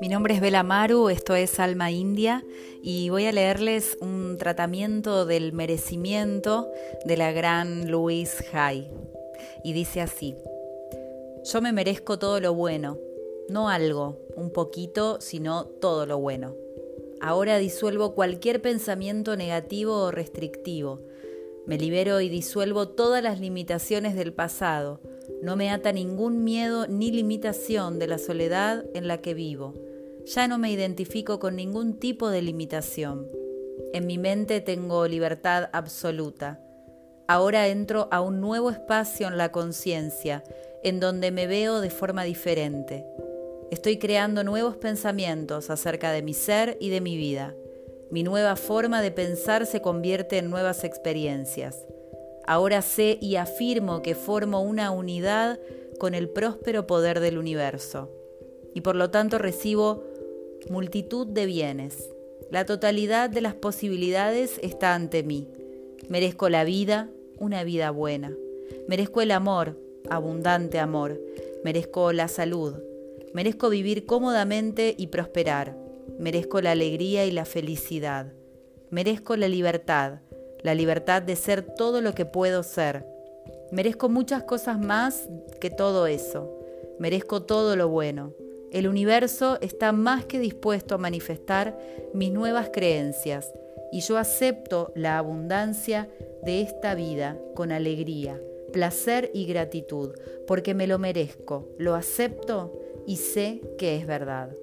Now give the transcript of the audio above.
Mi nombre es Bela Maru, esto es Alma India y voy a leerles un tratamiento del merecimiento de la gran Louise Hay. Y dice así, yo me merezco todo lo bueno, no algo, un poquito, sino todo lo bueno. Ahora disuelvo cualquier pensamiento negativo o restrictivo. Me libero y disuelvo todas las limitaciones del pasado. No me ata ningún miedo ni limitación de la soledad en la que vivo ya no me identifico con ningún tipo de limitación. En mi mente tengo libertad absoluta. Ahora entro a un nuevo espacio en la conciencia, en donde me veo de forma diferente. Estoy creando nuevos pensamientos acerca de mi ser y de mi vida. Mi nueva forma de pensar se convierte en nuevas experiencias. Ahora sé y afirmo que formo una unidad con el próspero poder del universo y por lo tanto recibo multitud de bienes. La totalidad de las posibilidades está ante mí. Merezco la vida, una vida buena. Merezco el amor, abundante amor. Merezco la salud. Merezco vivir cómodamente y prosperar. Merezco la alegría y la felicidad. Merezco la libertad, la libertad de ser todo lo que puedo ser. Merezco muchas cosas más que todo eso. Merezco todo lo bueno. El universo está más que dispuesto a manifestar mis nuevas creencias y yo acepto la abundancia de esta vida con alegría, placer y gratitud, porque me lo merezco, lo acepto y sé que es verdad.